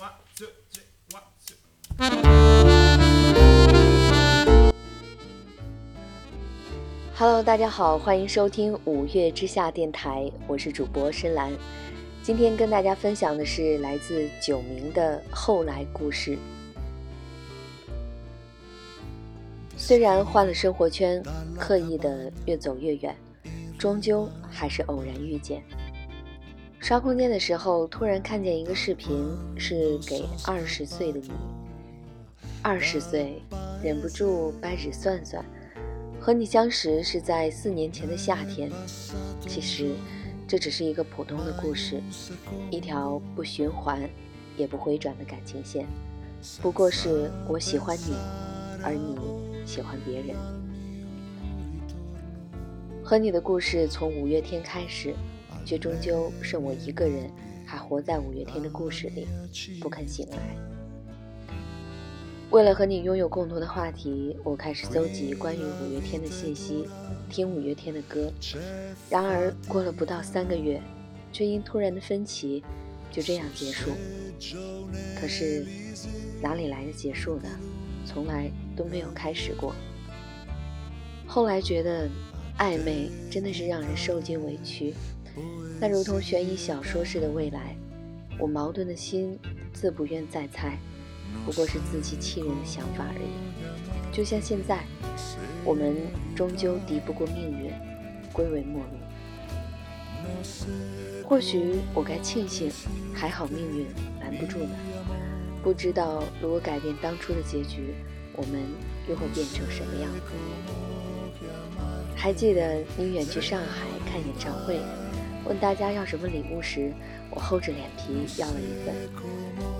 One, two, three, one, two. Hello，大家好，欢迎收听五月之下电台，我是主播深蓝。今天跟大家分享的是来自九明的后来故事。虽然换了生活圈，刻意的越走越远，终究还是偶然遇见。刷空间的时候，突然看见一个视频，是给二十岁的你。二十岁，忍不住掰指算算。和你相识是在四年前的夏天，其实这只是一个普通的故事，一条不循环也不回转的感情线，不过是我喜欢你，而你喜欢别人。和你的故事从五月天开始，却终究剩我一个人还活在五月天的故事里，不肯醒来。为了和你拥有共同的话题，我开始搜集关于五月天的信息，听五月天的歌。然而过了不到三个月，却因突然的分歧，就这样结束。可是哪里来的结束呢？从来都没有开始过。后来觉得暧昧真的是让人受尽委屈，那如同悬疑小说似的未来，我矛盾的心自不愿再猜。不过是自欺欺人的想法而已。就像现在，我们终究敌不过命运，归为陌路。或许我该庆幸，还好命运拦不住呢。不知道如果改变当初的结局，我们又会变成什么样子？还记得你远去上海看演唱会，问大家要什么礼物时，我厚着脸皮要了一份，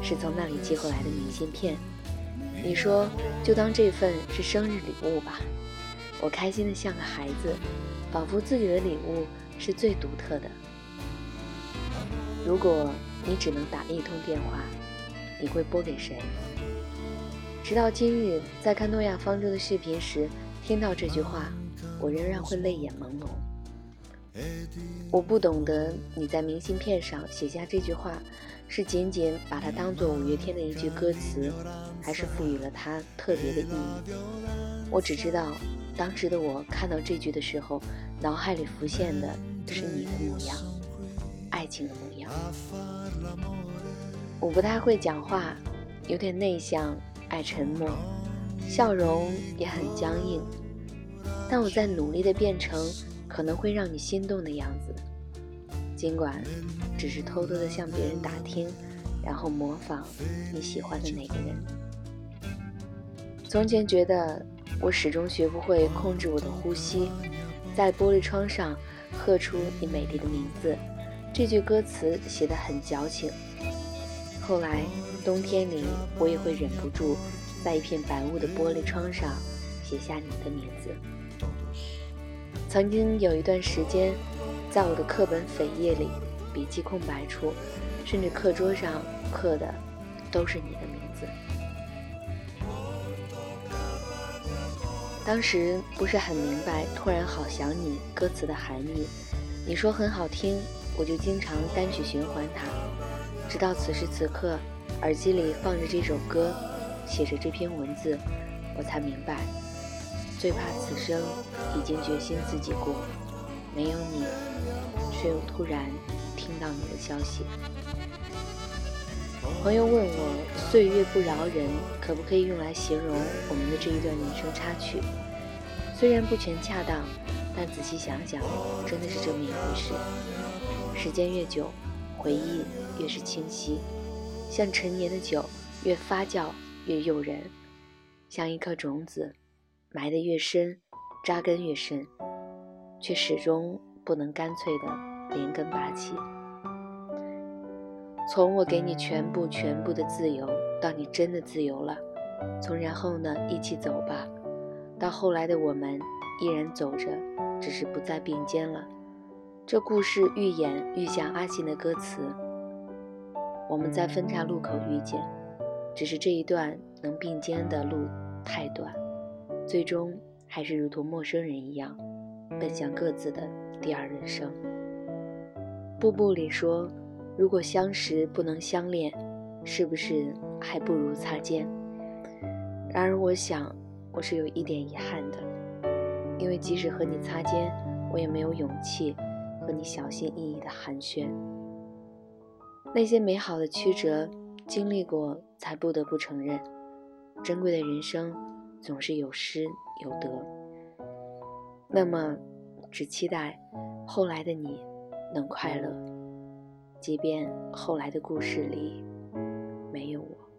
是从那里寄回来的明信片。你说就当这份是生日礼物吧，我开心的像个孩子，仿佛自己的礼物是最独特的。如果你只能打一通电话，你会拨给谁？直到今日，在看诺亚方舟的视频时，听到这句话，我仍然会泪眼朦胧。我不懂得你在明信片上写下这句话，是仅仅把它当做五月天的一句歌词，还是赋予了它特别的意义？我只知道，当时的我看到这句的时候，脑海里浮现的是你的模样，爱情的模样。我不太会讲话，有点内向，爱沉默，笑容也很僵硬，但我在努力的变成。可能会让你心动的样子，尽管只是偷偷的向别人打听，然后模仿你喜欢的那个人。从前觉得我始终学不会控制我的呼吸，在玻璃窗上喝出你美丽的名字，这句歌词写得很矫情。后来冬天里，我也会忍不住在一片白雾的玻璃窗上写下你的名字。曾经有一段时间，在我的课本扉页里、笔记空白处，甚至课桌上刻的都是你的名字。当时不是很明白“突然好想你”歌词的含义，你说很好听，我就经常单曲循环它。直到此时此刻，耳机里放着这首歌，写着这篇文字，我才明白。最怕此生已经决心自己过，没有你，却又突然听到你的消息。朋友问我，岁月不饶人，可不可以用来形容我们的这一段人生插曲？虽然不全恰当，但仔细想想，真的是这么一回事。时间越久，回忆越是清晰，像陈年的酒，越发酵越诱人，像一颗种子。埋得越深，扎根越深，却始终不能干脆的连根拔起。从我给你全部全部的自由，到你真的自由了；从然后呢，一起走吧，到后来的我们依然走着，只是不再并肩了。这故事愈演愈像阿信的歌词。我们在分岔路口遇见，只是这一段能并肩的路太短。最终还是如同陌生人一样，奔向各自的第二人生。步步里说，如果相识不能相恋，是不是还不如擦肩？然而，我想我是有一点遗憾的，因为即使和你擦肩，我也没有勇气和你小心翼翼的寒暄。那些美好的曲折，经历过才不得不承认，珍贵的人生总是有失有得。那么，只期待后来的你能快乐，即便后来的故事里没有我。